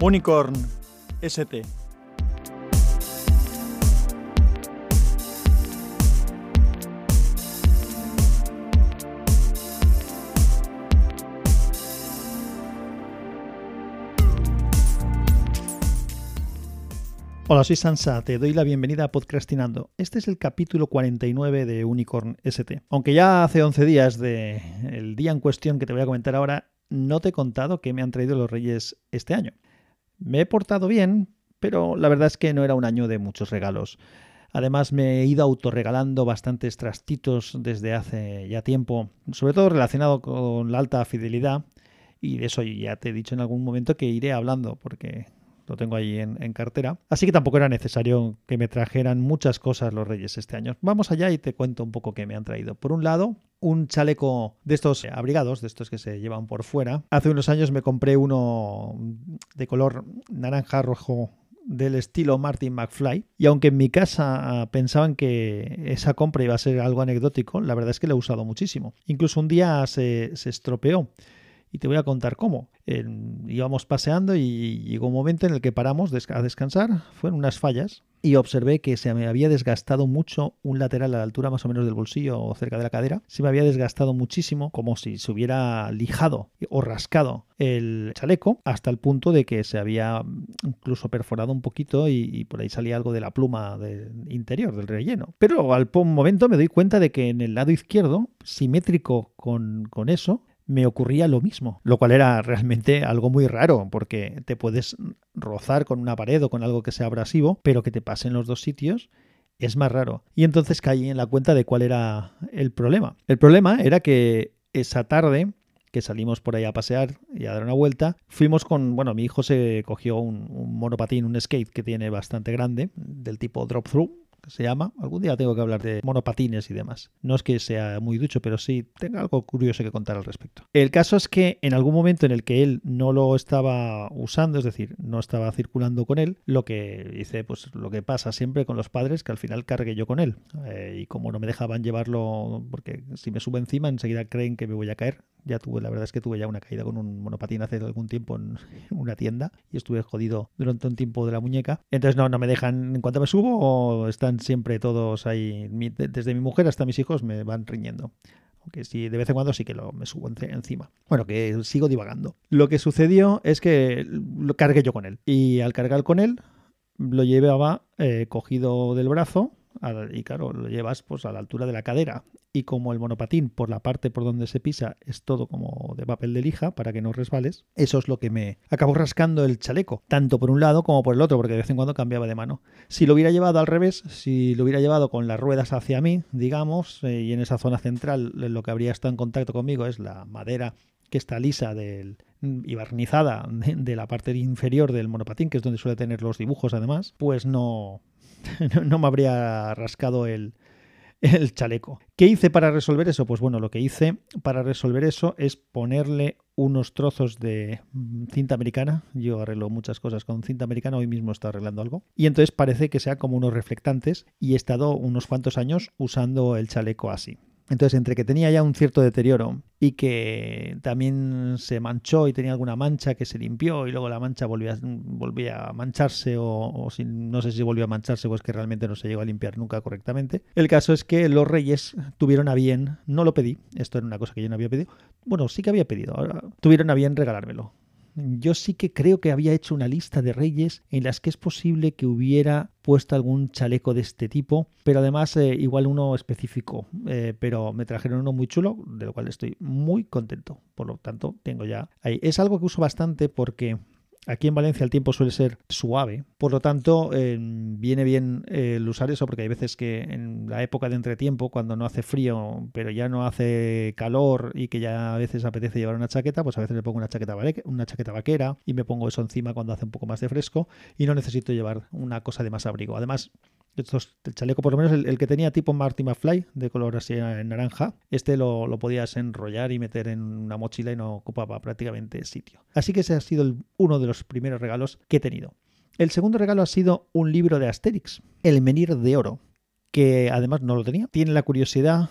Unicorn ST. Hola, soy Sansa, te doy la bienvenida a Podcastinando. Este es el capítulo 49 de Unicorn ST. Aunque ya hace 11 días del día en cuestión que te voy a comentar ahora, no te he contado que me han traído los Reyes este año. Me he portado bien, pero la verdad es que no era un año de muchos regalos. Además me he ido autorregalando bastantes trastitos desde hace ya tiempo, sobre todo relacionado con la alta fidelidad. Y de eso ya te he dicho en algún momento que iré hablando, porque lo tengo ahí en, cartera. Así que tampoco era necesario que me trajeran muchas cosas los Reyes este año. Vamos allá y te cuento un poco qué me han traído. Por un lado, un chaleco de estos abrigados, de estos que se llevan por fuera. Hace unos años me compré uno de color naranja rojo del estilo Martin McFly. Y aunque en mi casa pensaban que esa compra iba a ser algo anecdótico, la verdad es que lo he usado muchísimo. Incluso un día se, se estropeó y te voy a contar cómo. íbamos paseando y llegó un momento en el que paramos a descansar, fueron unas fallas y observé que se me había desgastado mucho un lateral a la altura más o menos del bolsillo o cerca de la cadera. Se me había desgastado muchísimo, como si se hubiera lijado o rascado el chaleco, hasta el punto de que se había incluso perforado un poquito y, por ahí salía algo de la pluma del interior, del relleno. Pero al momento me doy cuenta de que en el lado izquierdo, simétrico con, con eso, me ocurría lo mismo, lo cual era realmente algo muy raro, porque te puedes rozar con una pared o con algo que sea abrasivo, pero que te pase en los dos sitios es más raro. Y entonces caí en la cuenta de cuál era el problema. El problema era que esa tarde que salimos por ahí a pasear y a dar una vuelta, fuimos con, bueno, mi hijo se cogió un, un monopatín, un skate que tiene bastante grande, del tipo drop-through, se llama. Algún día tengo que hablar de monopatines y demás. No es que sea muy ducho, pero sí tengo algo curioso que contar al respecto. El caso es que en algún momento en el que él no lo estaba usando, es decir, no estaba circulando con él, lo que hice, pues lo que pasa siempre con los padres, que al final cargué yo con él. Eh, y como no me dejaban llevarlo, porque si me subo encima, enseguida creen que me voy a caer. Ya tuve, la verdad es que tuve ya una caída con un monopatín hace algún tiempo en una tienda y estuve jodido durante un tiempo de la muñeca. Entonces no, no me dejan en cuanto me subo o siempre todos ahí, desde mi mujer hasta mis hijos me van riñendo. Aunque sí, de vez en cuando sí que lo, me subo encima. Bueno, que sigo divagando. Lo que sucedió es que lo cargué yo con él. Y al cargar con él, lo llevaba eh, cogido del brazo y claro, lo llevas pues a la altura de la cadera y como el monopatín por la parte por donde se pisa es todo como de papel de lija para que no resbales, eso es lo que me acabó rascando el chaleco, tanto por un lado como por el otro, porque de vez en cuando cambiaba de mano. Si lo hubiera llevado al revés, si lo hubiera llevado con las ruedas hacia mí, digamos, eh, y en esa zona central lo que habría estado en contacto conmigo es la madera que está lisa del, y barnizada de, la parte inferior del monopatín, que es donde suele tener los dibujos además, pues no, no me habría rascado el, el chaleco. ¿Qué hice para resolver eso? Pues bueno, lo que hice para resolver eso es ponerle unos trozos de mm, cinta americana. Yo arreglo muchas cosas con cinta americana, hoy mismo estoy arreglando algo. Y entonces parece que sea como unos reflectantes y he estado unos cuantos años usando el chaleco así. Entonces, entre que tenía ya un cierto deterioro y que también se manchó y tenía alguna mancha que se limpió y luego la mancha volvía, volvía a mancharse o, si, no sé si volvió a mancharse o es que realmente no se llegó a limpiar nunca correctamente. El caso es que los reyes tuvieron a bien, no lo pedí, esto era una cosa que yo no había pedido, bueno, sí que había pedido, tuvieron a bien regalármelo yo sí que creo que había hecho una lista de reyes en las que es posible que hubiera puesto algún chaleco de este tipo, pero además eh, igual uno específico, eh, pero me trajeron uno muy chulo, de lo cual estoy muy contento. Por lo tanto, tengo ya ahí. Es algo que uso bastante porque Aquí en Valencia el tiempo suele ser suave, por lo tanto viene bien eh, el usar eso porque hay veces que en la época de entretiempo, cuando no hace frío, pero ya no hace calor y que ya a veces apetece llevar una chaqueta, pues a veces me pongo una chaqueta, una chaqueta vaquera y me pongo eso encima cuando hace un poco más de fresco y no necesito llevar una cosa de más abrigo. Además, el chaleco, por lo menos el, que tenía tipo Marty McFly, de color así en naranja, este lo, podías enrollar y meter en una mochila y no ocupaba prácticamente sitio. Así que ese ha sido uno de los primeros regalos que he tenido. El segundo regalo ha sido un libro de Asterix, El Menir de Oro, que además no lo tenía. Tiene la curiosidad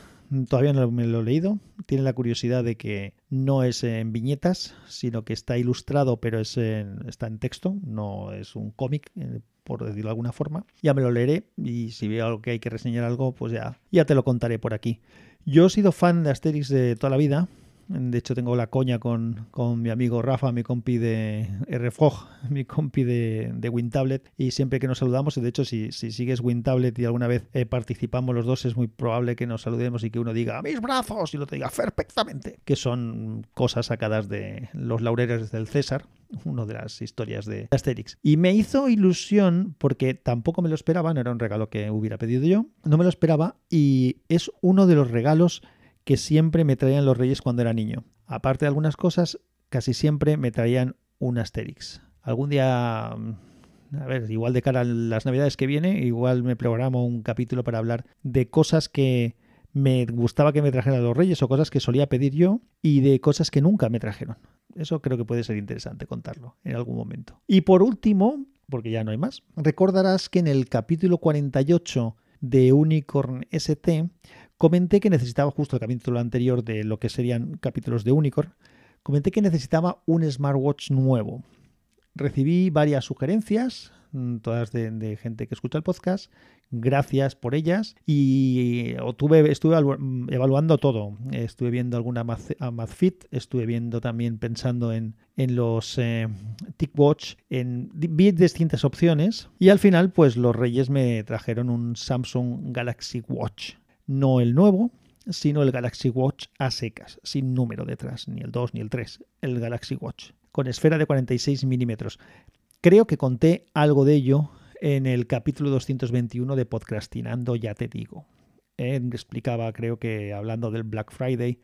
Todavía no me lo he leído. Tiene la curiosidad de que no es en viñetas, sino que está ilustrado, pero es está en texto, no es un cómic, eh, por decirlo de alguna forma. Ya me lo leeré y si veo algo que hay que reseñar algo, pues ya, ya te lo contaré por aquí. Yo he sido fan de Asterix de toda la vida. De hecho, tengo la coña con, mi amigo Rafa, mi compi de RFOG, mi compi de, de WinTablet, y siempre que nos saludamos, de hecho, si, si sigues WinTablet y alguna vez eh, participamos los dos, es muy probable que nos saludemos y que uno diga ¡a mis brazos! y el otro diga perfectamente, que son cosas sacadas de los laureles del César, una de las historias de Asterix. Y me hizo ilusión porque tampoco me lo esperaba, no era un regalo que hubiera pedido yo, no me lo esperaba y es uno de los regalos que siempre me traían los reyes cuando era niño. Aparte de algunas cosas, casi siempre me traían un Asterix. Algún día, mm, a ver, igual de cara a las navidades que viene, igual me programo un capítulo para hablar de cosas que me gustaba que me trajeran los reyes o cosas que solía pedir yo y de cosas que nunca me trajeron. Eso creo que puede ser interesante contarlo en algún momento. Y por último, porque ya no hay más, recordarás que en el capítulo 48 de Unicorn ST Comenté que necesitaba, justo el capítulo anterior de lo que serían capítulos de Unicorn, comenté que necesitaba un smartwatch nuevo. Recibí varias sugerencias, mm, todas de, gente que escucha el podcast. Gracias por ellas. Y tuve, estuve mm, evaluando todo. Estuve viendo alguna MathFit, estuve viendo también pensando en, los eh, TicWatch, en, vi distintas opciones. Y al final, pues los Reyes me trajeron un Samsung Galaxy Watch no el nuevo, sino el Galaxy Watch a secas, sin número detrás, ni el 2 ni el 3, el Galaxy Watch, con esfera de 46 milímetros. Creo que conté algo de ello en el capítulo 221 de Podcastinando, ya te digo. Eh, explicaba, creo que hablando del Black Friday,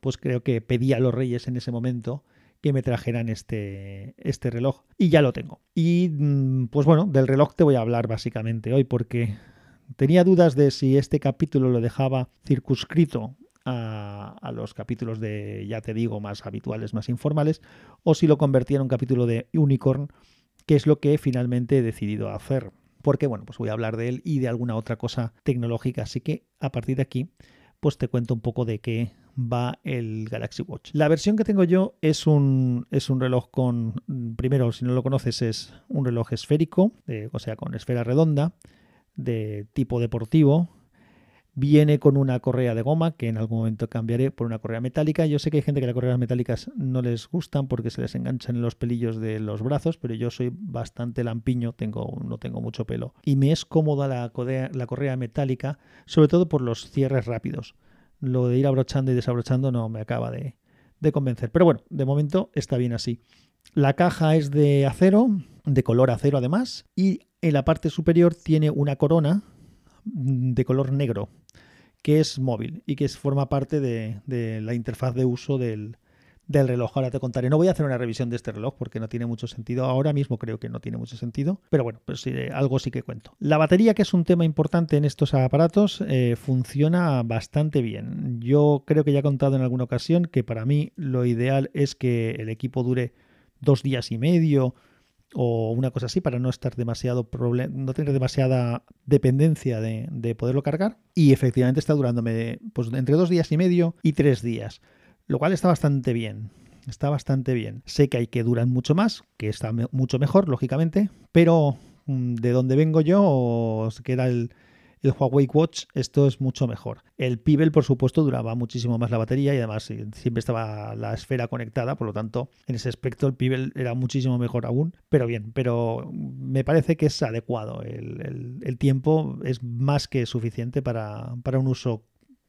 pues creo que pedí a los reyes en ese momento que me trajeran este, este reloj y ya lo tengo. Y mm, pues bueno, del reloj te voy a hablar básicamente hoy porque Tenía dudas de si este capítulo lo dejaba circunscrito a, los capítulos de, ya te digo, más habituales, más informales, o si lo convertía en un capítulo de Unicorn, que es lo que finalmente he decidido hacer. Porque, bueno, pues voy a hablar de él y de alguna otra cosa tecnológica. Así que a partir de aquí, pues te cuento un poco de qué va el Galaxy Watch. La versión que tengo yo es un, es un reloj con, primero, si no lo conoces, es un reloj esférico, o sea, con esfera redonda de tipo deportivo. Viene con una correa de goma que en algún momento cambiaré por una correa metálica. Yo sé que hay gente que las correas metálicas no les gustan porque se les enganchan en los pelillos de los brazos, pero yo soy bastante lampiño, tengo, no tengo mucho pelo. Y me es cómoda la correa, la correa metálica, sobre todo por los cierres rápidos. Lo de ir abrochando y desabrochando no me acaba de, de convencer. Pero bueno, de momento está bien así. La caja es de acero, de color acero además, y en la parte superior tiene una corona de color negro que es móvil y que forma parte de, la interfaz de uso del, reloj. Ahora te contaré. No voy a hacer una revisión de este reloj porque no tiene mucho sentido. Ahora mismo creo que no tiene mucho sentido. Pero bueno, pues algo sí que cuento. La batería, que es un tema importante en estos aparatos, eh, funciona bastante bien. Yo creo que ya he contado en alguna ocasión que para mí lo ideal es que el equipo dure dos días y medio o una cosa así para no estar demasiado no tener demasiada dependencia de, poderlo cargar. Y efectivamente está durándome pues entre dos días y medio y tres días lo cual está bastante bien está bastante bien. Sé que hay que duran mucho más que está mucho mejor lógicamente pero mm, de donde vengo yo que era el el Huawei Watch esto es mucho mejor. El Pebble, por supuesto, duraba muchísimo más la batería y además eh, siempre estaba la esfera conectada, por lo tanto, en ese aspecto el Pebble era muchísimo mejor aún, pero bien, pero me parece que es adecuado. El, tiempo es más que suficiente para, para un uso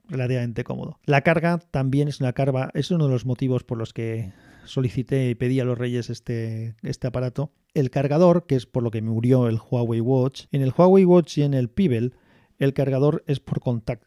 relativamente cómodo. La carga también es una carga, es uno de los motivos por los que solicité y pedí a los reyes este, este aparato. El cargador, que es por lo que me murió el Huawei Watch, en el Huawei Watch y en el Pebble el cargador es por,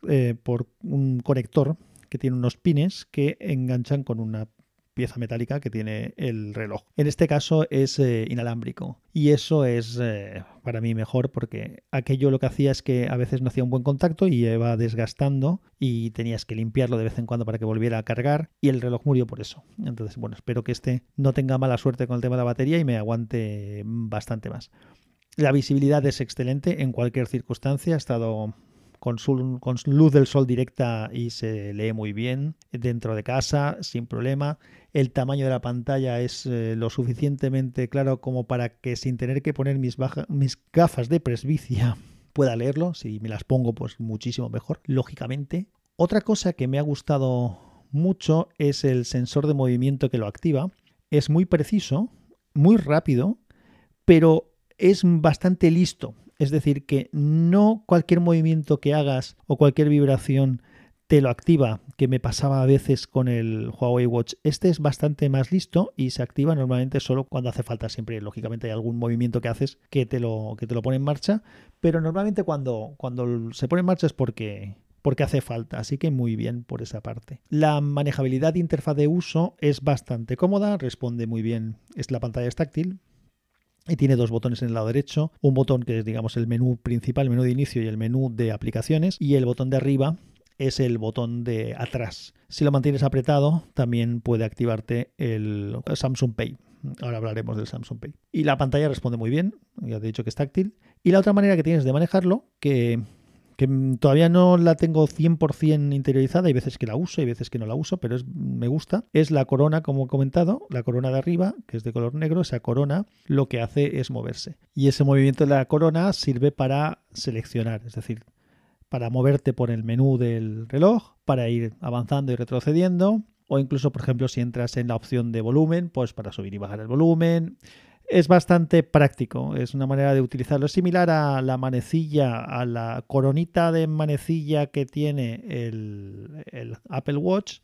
eh, por un conector que tiene unos pines que enganchan con una pieza metálica que tiene el reloj. En este caso es eh, inalámbrico y eso es eh, para mí mejor porque aquello lo que hacía es que a veces no hacía un buen contacto y iba desgastando y tenías que limpiarlo de vez en cuando para que volviera a cargar y el reloj murió por eso. Entonces, bueno, espero que este no tenga mala suerte con el tema de la batería y me aguante bastante más. La visibilidad es excelente en cualquier circunstancia. He estado con, con luz del sol directa y se lee muy bien dentro de casa, sin problema. El tamaño de la pantalla es eh, lo suficientemente claro como para que sin tener que poner mis, mis gafas de presbicia pueda leerlo. Si me las pongo, pues muchísimo mejor, lógicamente. Otra cosa que me ha gustado mucho es el sensor de movimiento que lo activa. Es muy preciso, muy rápido, pero es bastante listo. Es decir, que no cualquier movimiento que hagas o cualquier vibración te lo activa, que me pasaba a veces con el Huawei Watch. Este es bastante más listo y se activa normalmente solo cuando hace falta. Siempre, lógicamente, hay algún movimiento que haces que te lo, que te lo pone en marcha, pero normalmente cuando, cuando se pone en marcha es porque, porque hace falta, así que muy bien por esa parte. La manejabilidad de interfaz de uso es bastante cómoda, responde muy bien, es la pantalla es táctil, y tiene dos botones en el lado derecho, un botón que es digamos el menú principal, el menú de inicio y el menú de aplicaciones y el botón de arriba es el botón de atrás. Si lo mantienes apretado, también puede activarte el Samsung Pay. Ahora hablaremos del Samsung Pay. Y la pantalla responde muy bien, ya te he dicho que es táctil. Y la otra manera que tienes de manejarlo, que, todavía no la tengo 100% interiorizada, hay veces que la uso, hay veces que no la uso, pero es, me gusta, es la corona, como he comentado, la corona de arriba, que es de color negro, esa corona lo que hace es moverse. Y ese movimiento de la corona sirve para seleccionar, es decir, para moverte por el menú del reloj, para ir avanzando y retrocediendo, o incluso, por ejemplo, si entras en la opción de volumen, pues para subir y bajar el volumen. Es bastante práctico, es una manera de utilizarlo. Es similar a la manecilla, a la coronita de manecilla que tiene el, el Apple Watch,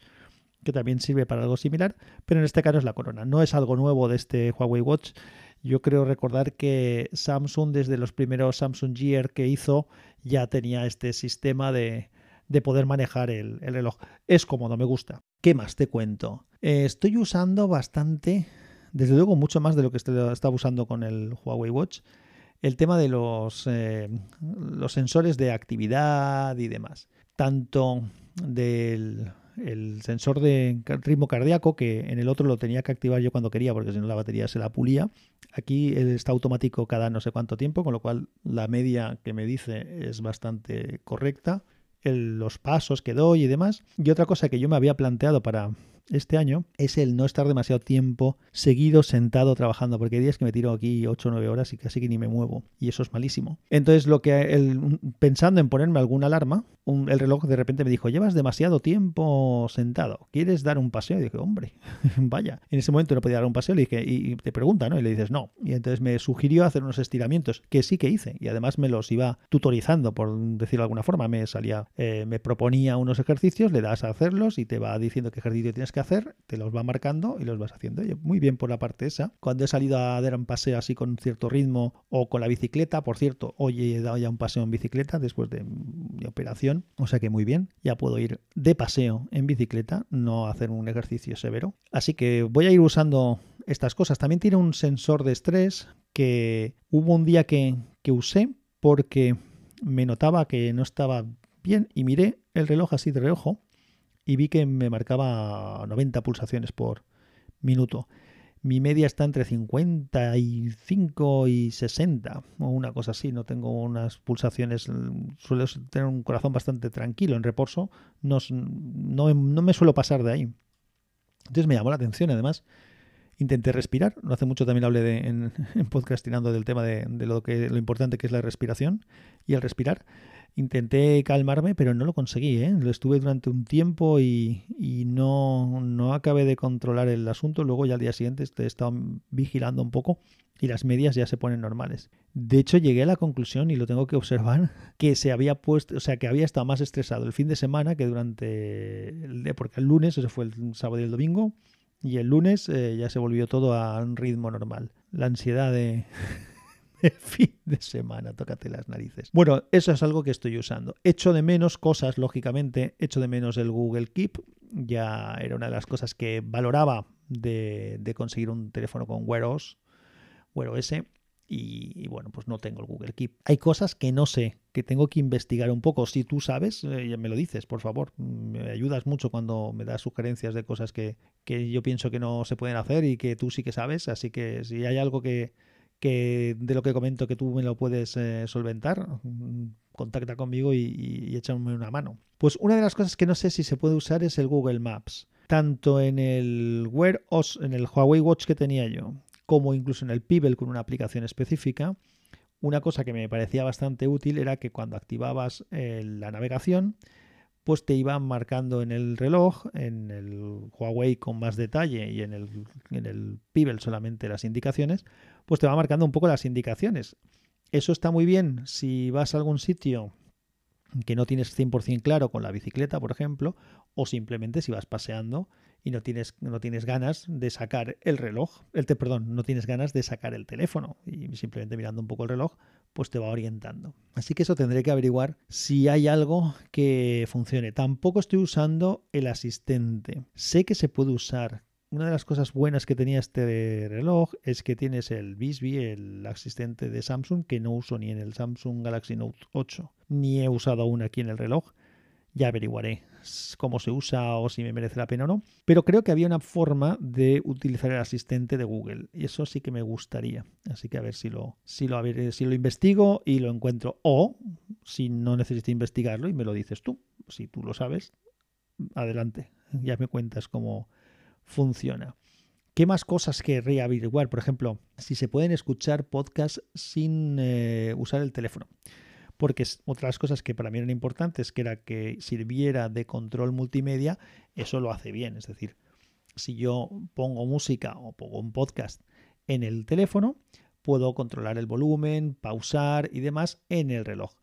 que también sirve para algo similar, pero en este caso es la corona. No es algo nuevo de este Huawei Watch. Yo creo recordar que Samsung, desde los primeros Samsung Gear que hizo, ya tenía este sistema de, poder manejar el, reloj. Es cómodo, me gusta. ¿Qué más te cuento? Eh, estoy usando bastante, desde luego mucho más de lo que estaba usando con el Huawei Watch, el tema de los, eh, los sensores de actividad y demás. Tanto del el sensor de ritmo cardíaco, que en el otro lo tenía que activar yo cuando quería, porque si no la batería se la pulía. Aquí está automático cada no sé cuánto tiempo, con lo cual la media que me dice es bastante correcta. los pasos que doy y demás. Y otra cosa que yo me había planteado para este año es el no estar demasiado tiempo seguido sentado trabajando, porque hay días que me tiro aquí 8 o 9 horas y casi que ni me muevo, y eso es malísimo. Entonces, lo que pensando en ponerme alguna alarma, el reloj de repente me dijo, llevas demasiado tiempo sentado, ¿quieres dar un paseo? Y dije, hombre, vaya. En ese momento no podía dar un paseo, le dije, y te pregunta, ¿no? Y le dices, no. Y entonces me sugirió hacer unos estiramientos, que sí que hice, y además me los iba tutorizando, por decirlo de alguna forma. Me salía, eh, me proponía unos ejercicios, le das a hacerlos y te va diciendo qué ejercicio tienes que hacer, te los va marcando y los vas haciendo. muy bien por la parte esa. Cuando he salido a dar un paseo así con cierto ritmo o con la bicicleta, por cierto, hoy he dado ya un paseo en bicicleta después de mi operación o sea que muy bien, ya puedo ir de paseo en bicicleta, no hacer un ejercicio severo. Así que voy a ir usando estas cosas. También tiene un sensor de estrés que hubo un día que, que usé porque me notaba que no estaba bien y miré el reloj así de reojo y vi que me marcaba 90 pulsaciones por minuto mi media está entre 55 y 60 o una cosa así. No tengo unas pulsaciones, suelo tener un corazón bastante tranquilo en reposo, no, no, me suelo pasar de ahí. Entonces me llamó la atención, además intenté respirar. No hace mucho también hablé de, en, podcastinando del tema de, de, lo, que, lo importante que es la respiración y el respirar. Intenté calmarme, pero no lo conseguí. ¿eh? Lo estuve durante un tiempo y, no, no, acabé de controlar el asunto. Luego ya al día siguiente he estado vigilando un poco y las medias ya se ponen normales. De hecho, llegué a la conclusión, y lo tengo que observar, que se había puesto, o sea, que había estado más estresado el fin de semana que durante el porque el lunes, eso fue el sábado y el domingo, y el lunes eh, ya se volvió todo a un ritmo normal. La ansiedad de, fin de semana, tócate las narices. Bueno, eso es algo que estoy usando. Echo de menos cosas, lógicamente, echo de menos el Google Keep, ya era una de las cosas que valoraba de, conseguir un teléfono con Wear OS, y, bueno, pues no tengo el Google Keep. Hay cosas que no sé, que tengo que investigar un poco. Si tú sabes, eh, me lo dices, por favor. Me ayudas mucho cuando me das sugerencias de cosas que, que yo pienso que no se pueden hacer y que tú sí que sabes. Así que si hay algo que, que de lo que comento que tú me lo puedes eh, solventar, mm, contacta conmigo y, y, una mano. Pues una de las cosas que no sé si se puede usar es el Google Maps. Tanto en el Wear OS, en el Huawei Watch que tenía yo, como incluso en el Pebble con una aplicación específica, una cosa que me parecía bastante útil era que cuando activabas eh, la navegación, pues te iban marcando en el reloj, en el Huawei con más detalle y en el, en el solamente las indicaciones, pues te va marcando un poco las indicaciones. Eso está muy bien si vas a algún sitio que no tienes 100% claro con la bicicleta, por ejemplo, o simplemente si vas paseando y no tienes, no tienes ganas de sacar el reloj, el te, perdón, no tienes ganas de sacar el teléfono y simplemente mirando un poco el reloj, pues te va orientando. Así que eso tendré que averiguar si hay algo que funcione. Tampoco estoy usando el asistente. Sé que se puede usar una de las cosas buenas que tenía este reloj es que tienes el Bisbee, el asistente de Samsung, que no uso ni en el Samsung Galaxy Note 8, ni he usado aún aquí en el reloj. Ya averiguaré cómo se usa o si me merece la pena o no. Pero creo que había una forma de utilizar el asistente de Google y eso sí que me gustaría. Así que a ver si lo, si lo, si lo investigo y lo encuentro. O si no necesito investigarlo y me lo dices tú. Si tú lo sabes, adelante. Ya me cuentas cómo funciona. ¿Qué más cosas querría averiguar? Por ejemplo, si se pueden escuchar podcasts sin eh, usar el teléfono. Porque otras cosas que para mí eran importantes, que era que sirviera de control multimedia, eso lo hace bien. Es decir, si yo pongo música o pongo un podcast en el teléfono, puedo controlar el volumen, pausar y demás en el reloj.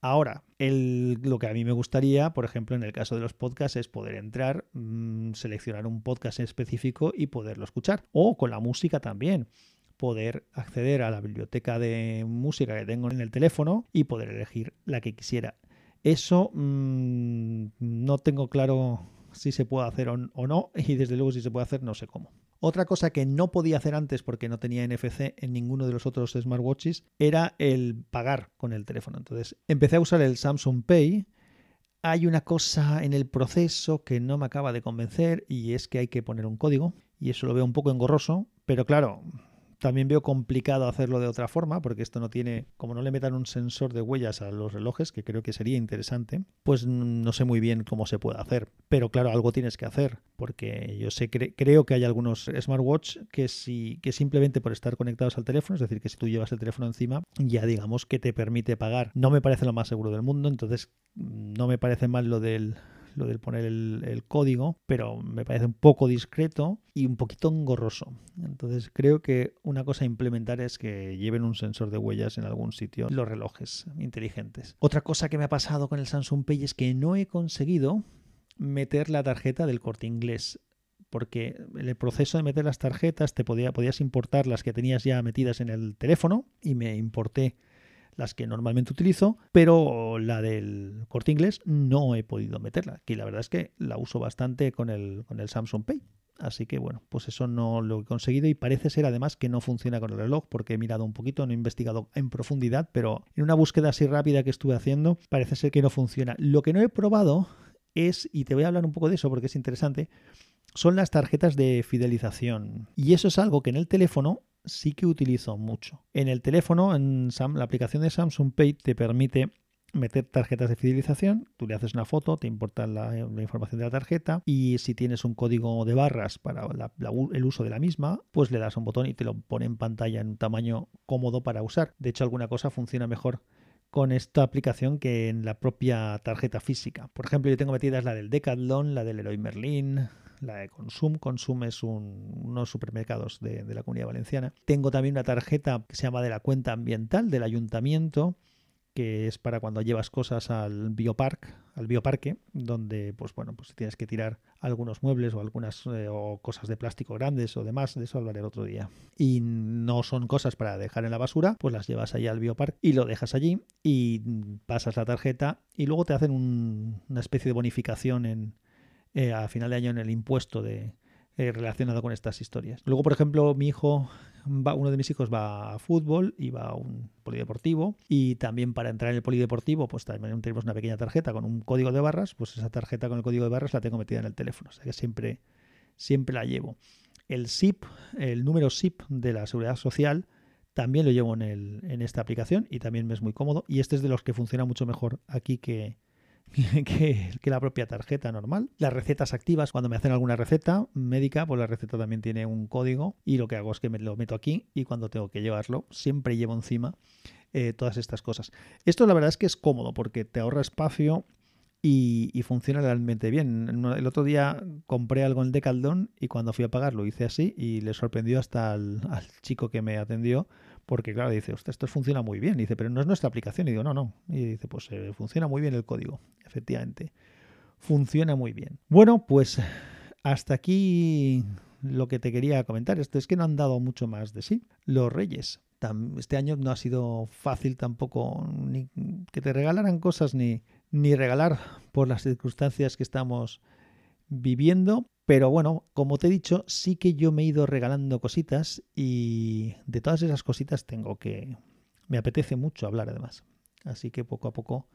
Ahora, lo que a mí me gustaría, por ejemplo, en el caso de los podcasts, es poder entrar, mm, seleccionar un podcast específico y poderlo escuchar. O con la música también poder acceder a la biblioteca de música que tengo en el teléfono y poder elegir la que quisiera. Eso mm, no tengo claro si se puede hacer o no y desde luego si se puede hacer no sé cómo. Otra cosa que no podía hacer antes porque no tenía NFC en ninguno de los otros smartwatches era el pagar con el teléfono. Entonces empecé a usar el Samsung Pay. Hay una cosa en el proceso que no me acaba de convencer y es que hay que poner un código y eso lo veo un poco engorroso, pero claro, también veo complicado hacerlo de otra forma, porque esto no tiene, como no le metan un sensor de huellas a los relojes, que creo que sería interesante, pues no sé muy bien cómo se puede hacer. Pero claro, algo tienes que hacer, porque yo sé, creo que hay algunos smartwatch que, si, que simplemente por estar conectados al teléfono, es decir, que si tú llevas el teléfono encima, ya digamos que te permite pagar. No me parece lo más seguro del mundo, entonces no me parece mal lo del lo del poner el, código, pero me parece un poco discreto y un poquito engorroso. Entonces creo que una cosa a implementar es que lleven un sensor de huellas en algún sitio los relojes inteligentes. Otra cosa que me ha pasado con el Samsung Pay es que no he conseguido meter la tarjeta del corte inglés porque el proceso de meter las tarjetas te podía, podías importar las que tenías ya metidas en el teléfono y me importé las que normalmente utilizo, pero la del corte inglés no he podido meterla, que la verdad es que la uso bastante con el, con el Samsung Pay. Así que bueno, pues eso no lo he conseguido y parece ser además que no funciona con el reloj porque he mirado un poquito, no he investigado en profundidad, pero en una búsqueda así rápida que estuve haciendo parece ser que no funciona. Lo que no he probado es, y te voy a hablar un poco de eso porque es interesante, son las tarjetas de fidelización. Y eso es algo que en el teléfono sí que utilizo mucho. En el teléfono, en la aplicación de Samsung Pay te permite meter tarjetas de fidelización, tú le haces una foto, te importa la, información de la tarjeta y si tienes un código de barras para el uso de la misma, pues le das un botón y te lo pone en pantalla en un tamaño cómodo para usar. De hecho, alguna cosa funciona mejor con esta aplicación que en la propia tarjeta física. Por ejemplo, yo tengo metidas la del Decathlon, la del Leroy Merlin, la de Consum. Consum es un, unos supermercados de, la comunidad valenciana. Tengo también una tarjeta que se llama de la cuenta ambiental del ayuntamiento que es para cuando llevas cosas al biopark, al bioparque, donde pues bueno, pues tienes que tirar algunos muebles o algunas eh, o cosas de plástico grandes o demás, de eso hablaré otro día. Y no son cosas para dejar en la basura, pues las llevas allá al bioparque y lo dejas allí y pasas la tarjeta y luego te hacen una especie de bonificación en eh, a final de año en el impuesto de, eh, relacionado con estas historias. Luego, por ejemplo, mi hijo, va, uno de mis hijos va a fútbol y va a un polideportivo y también para entrar en el polideportivo, pues también tenemos una pequeña tarjeta con un código de barras, pues esa tarjeta con el código de barras la tengo metida en el teléfono, o sea que siempre, siempre la llevo. El SIP, el número SIP de la Seguridad Social, También lo llevo en, el, en esta aplicación y también me es muy cómodo. Y este es de los que funciona mucho mejor aquí que, que, la propia tarjeta normal. Las recetas activas, cuando me hacen alguna receta médica, pues la receta también tiene un código y lo que hago es que me lo meto aquí y cuando tengo que llevarlo, siempre llevo encima eh, todas estas cosas. Esto la verdad es que es cómodo porque te ahorra espacio y, funciona realmente bien. El otro día compré algo en Decaldón y cuando fui a pagar lo hice así y le sorprendió hasta al, chico que me atendió porque claro, dice, esto funciona muy bien. dice, pero no es nuestra aplicación. Y digo, no, no. Y dice, pues eh, funciona muy bien el código. Efectivamente, funciona muy bien. Bueno, pues hasta aquí lo que te quería comentar. Esto es que no han dado mucho más de sí. Los Reyes. Este año no ha sido fácil tampoco ni que te regalaran cosas ni, ni regalar por las circunstancias que estamos viviendo. Pero bueno, como te he dicho, sí que yo me he ido regalando cositas y de todas esas cositas tengo que... Me apetece mucho hablar además. Así que poco a poco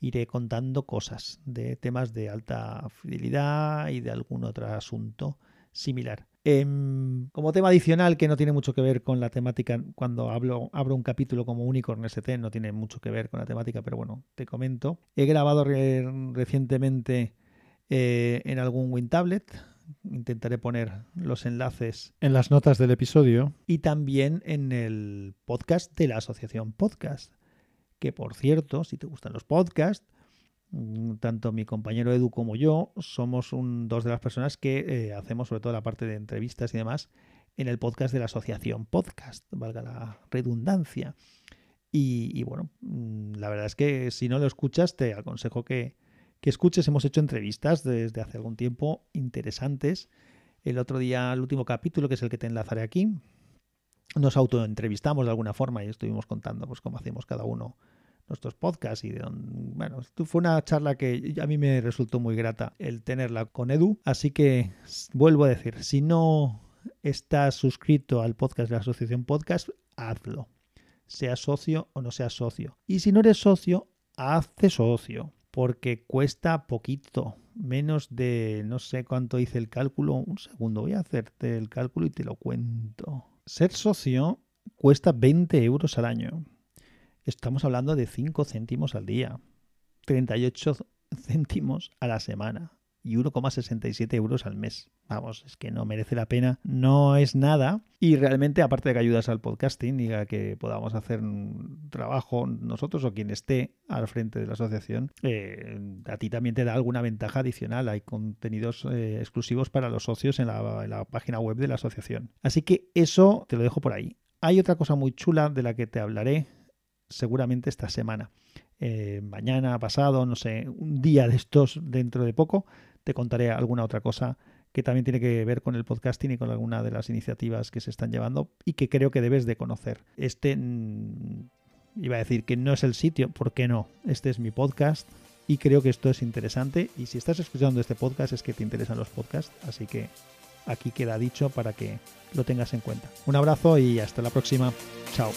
iré contando cosas de temas de alta fidelidad y de algún otro asunto similar. Em, como tema adicional que no tiene mucho que ver con la temática, cuando abro un capítulo como Unicorn ST, no tiene mucho que ver con la temática, pero bueno, te comento. He grabado recientemente eh, en algún WinTablet. Intentaré poner los enlaces en las notas del episodio. Y también en el podcast de la Asociación Podcast. Que por cierto, si te gustan los podcasts, Mm, tanto mi compañero Edu como yo somos un, dos de las personas que eh, hacemos sobre todo la parte de entrevistas y demás en el podcast de la asociación podcast, valga la redundancia. Y, bueno, mm, la verdad es que si no lo escuchas, te aconsejo que, que escuches. Hemos hecho entrevistas desde hace algún tiempo interesantes. El otro día, el último capítulo, que es el que te enlazaré aquí, nos autoentrevistamos de alguna forma y estuvimos contando pues cómo hacemos cada uno nuestros podcasts y de bueno, fue una charla que a mí me resultó muy grata el tenerla con Edu, así que vuelvo a decir, si no estás suscrito al podcast de la Asociación Podcast, hazlo. Sea socio o no sea socio. Y si no eres socio, hazte socio, porque cuesta poquito, menos de no sé cuánto hice el cálculo. Un segundo, voy a hacerte el cálculo y te lo cuento. Ser socio cuesta 20 euros al año estamos hablando de 5 céntimos al día, 38 céntimos a la semana y 1,67 euros al mes. Vamos, es que no merece la pena, no es nada. Y realmente, aparte de que ayudas al podcasting y a que podamos hacer un trabajo nosotros o quien esté al frente de la asociación, eh, a ti también te da alguna ventaja adicional. Hay contenidos eh, exclusivos para los socios en la, página web de la asociación. Así que eso te lo dejo por ahí. Hay otra cosa muy chula de la que te hablaré seguramente esta semana. Eh, mañana, pasado, no sé, un día de estos dentro de poco, te contaré alguna otra cosa que también tiene que ver con el podcasting y con alguna de las iniciativas que se están llevando y que creo que debes de conocer. Este, mm, iba a decir que no es el sitio, ¿por qué no? Este es mi podcast y creo que esto es interesante y si estás escuchando este podcast es que te interesan los podcasts, así que aquí queda dicho para que lo tengas en cuenta. Un abrazo y hasta la próxima. Chao.